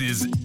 Is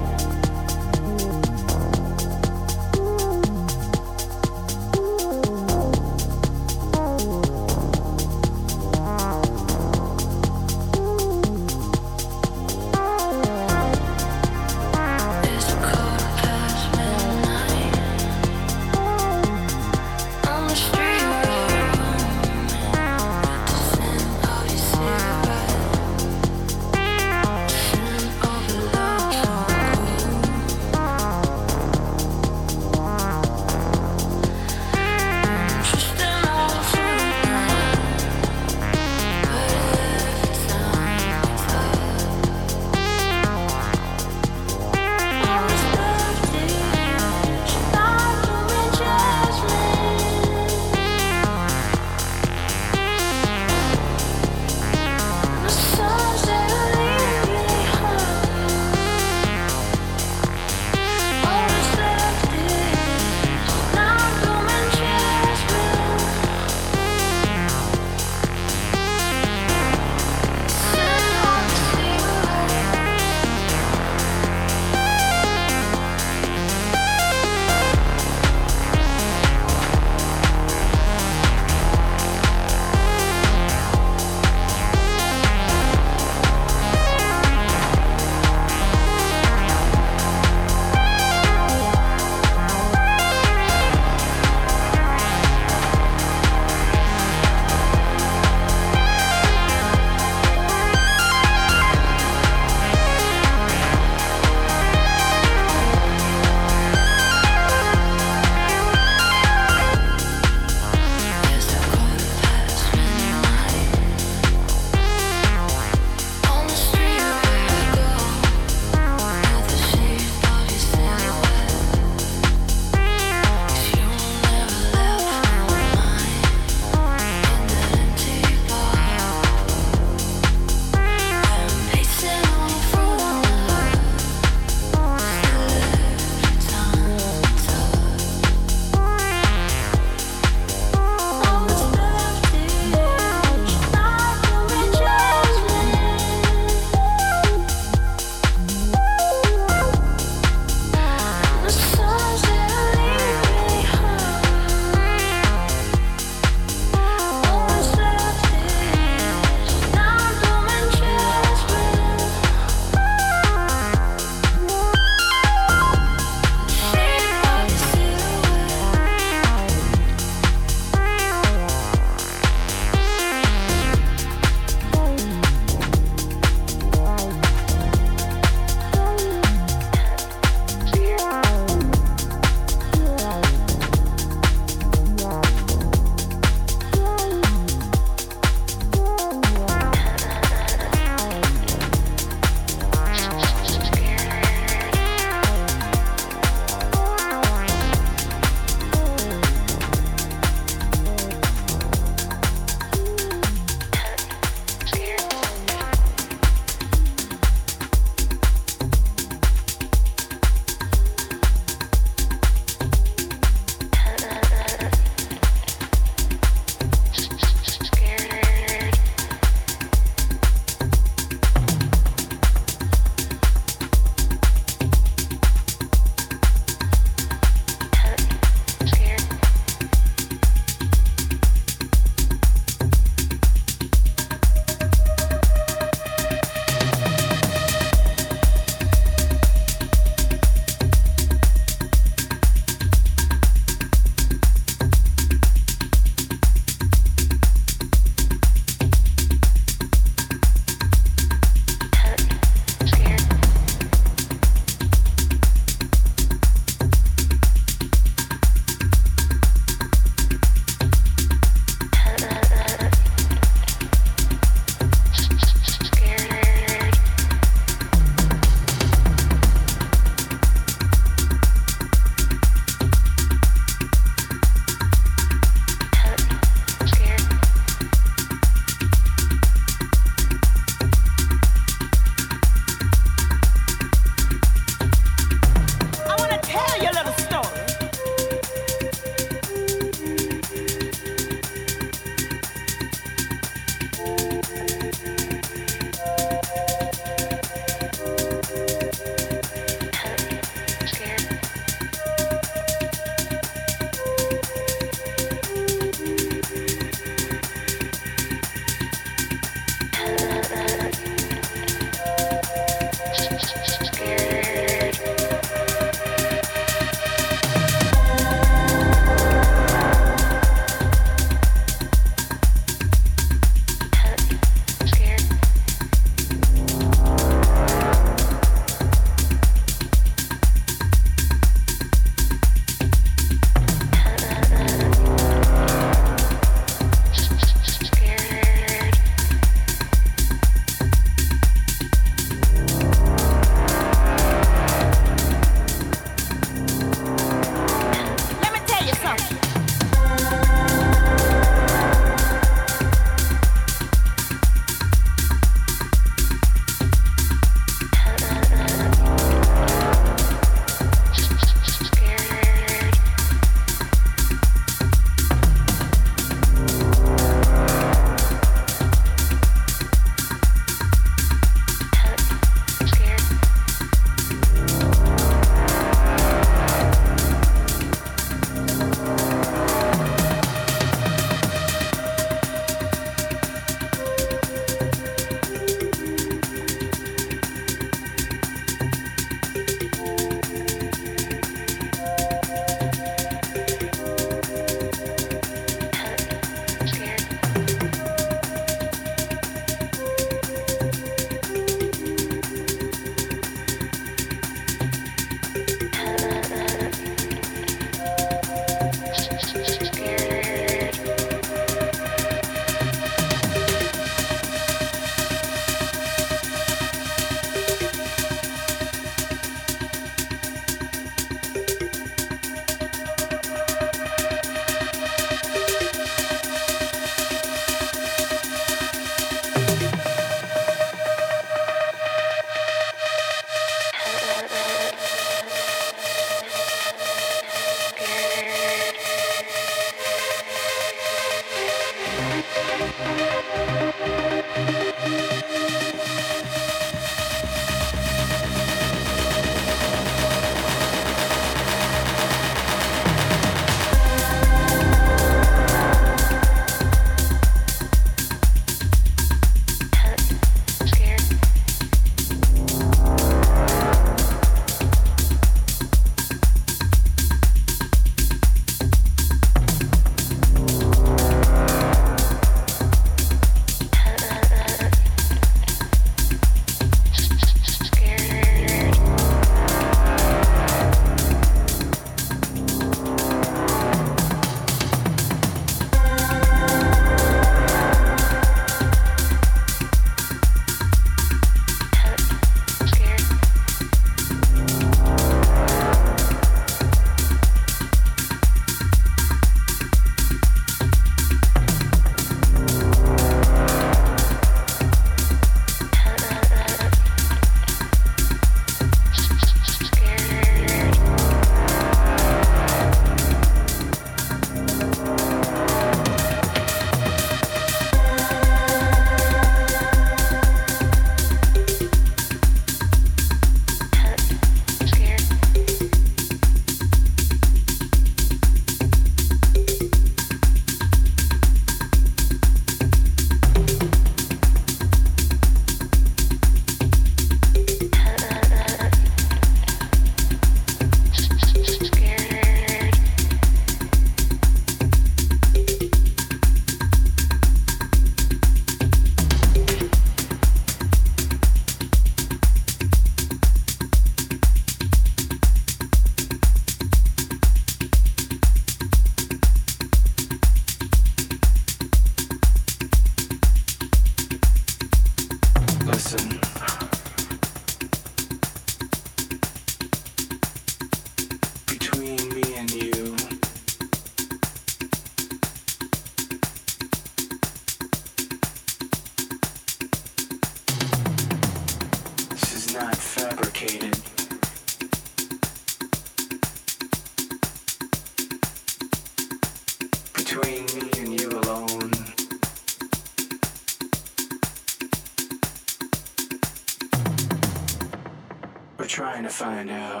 find out.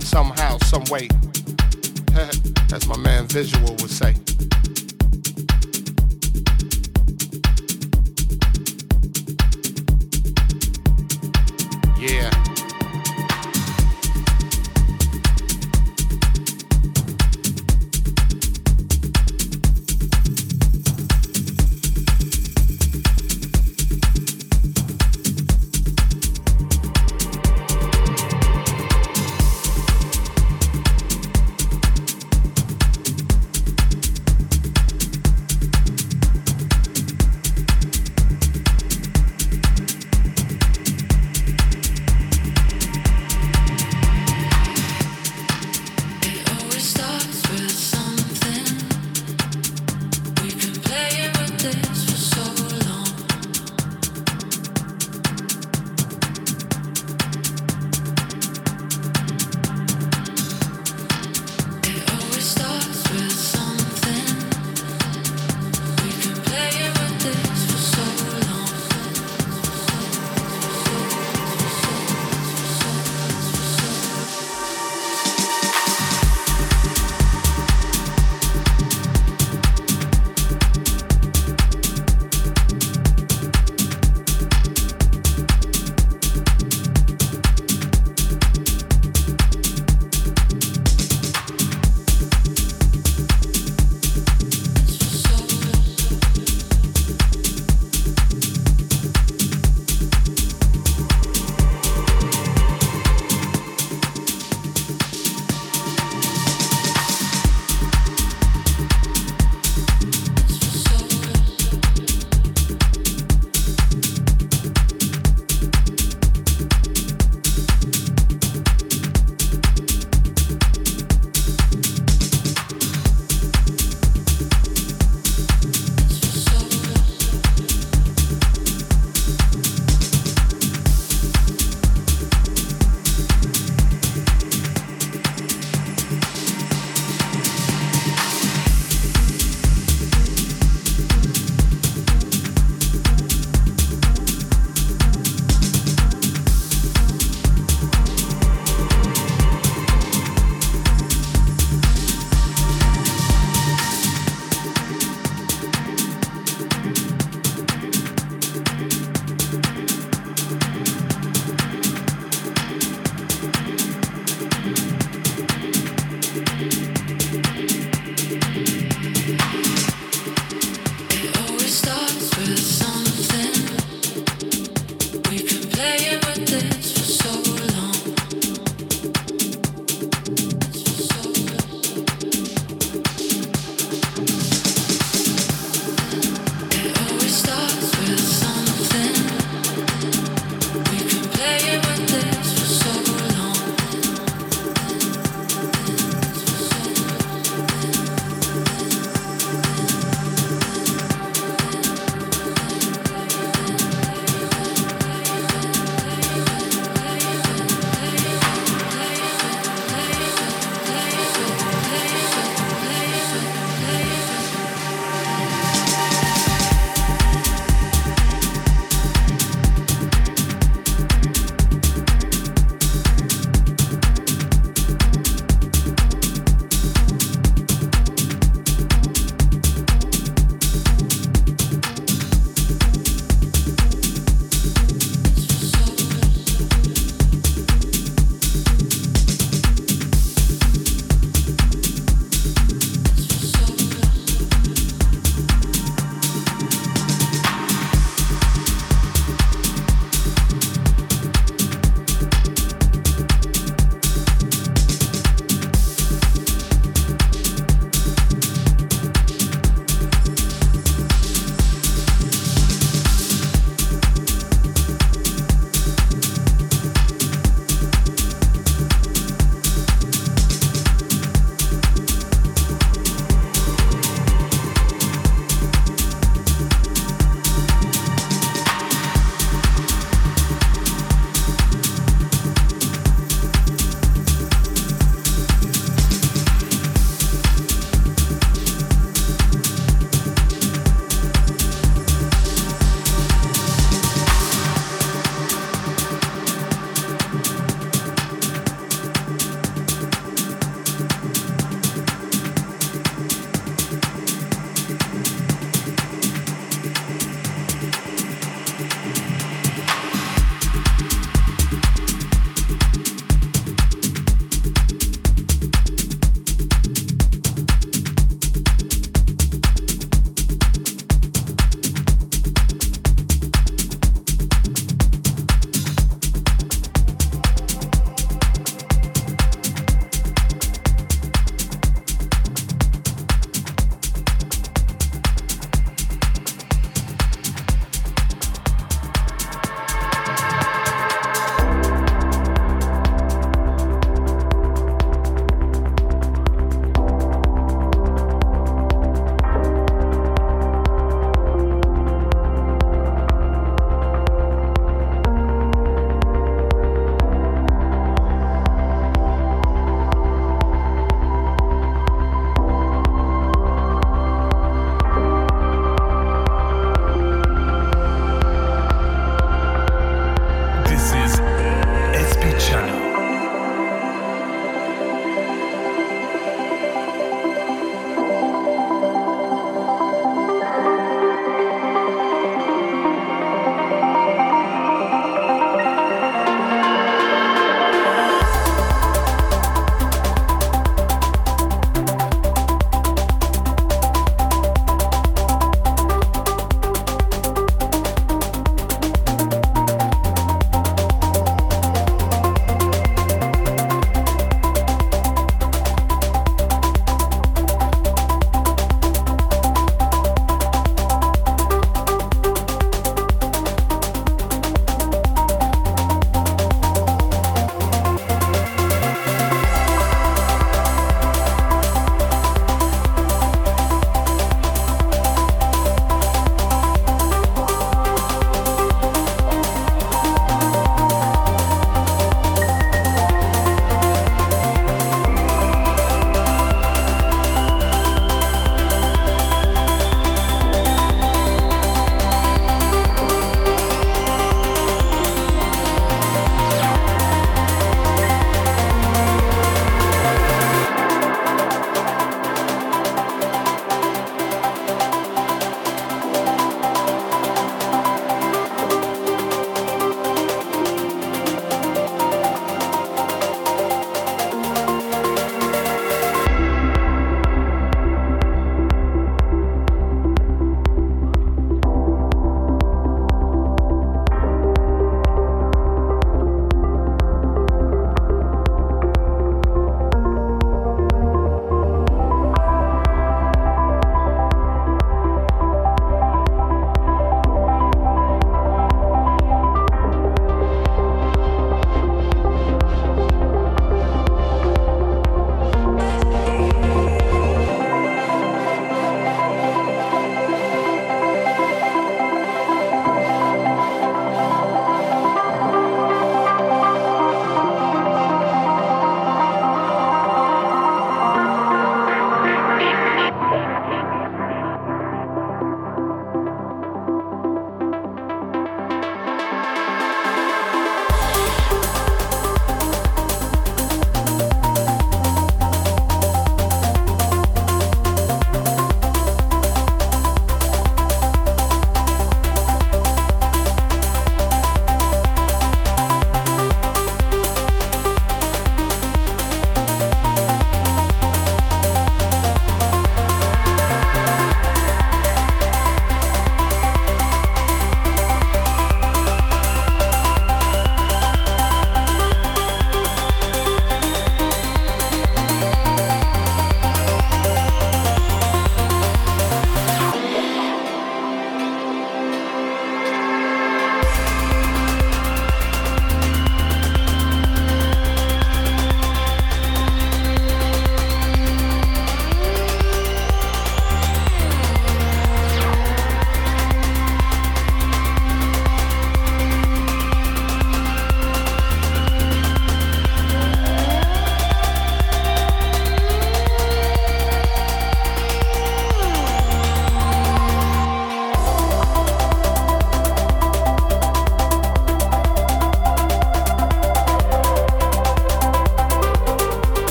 somehow, some way. As my man Visual would say. Yeah.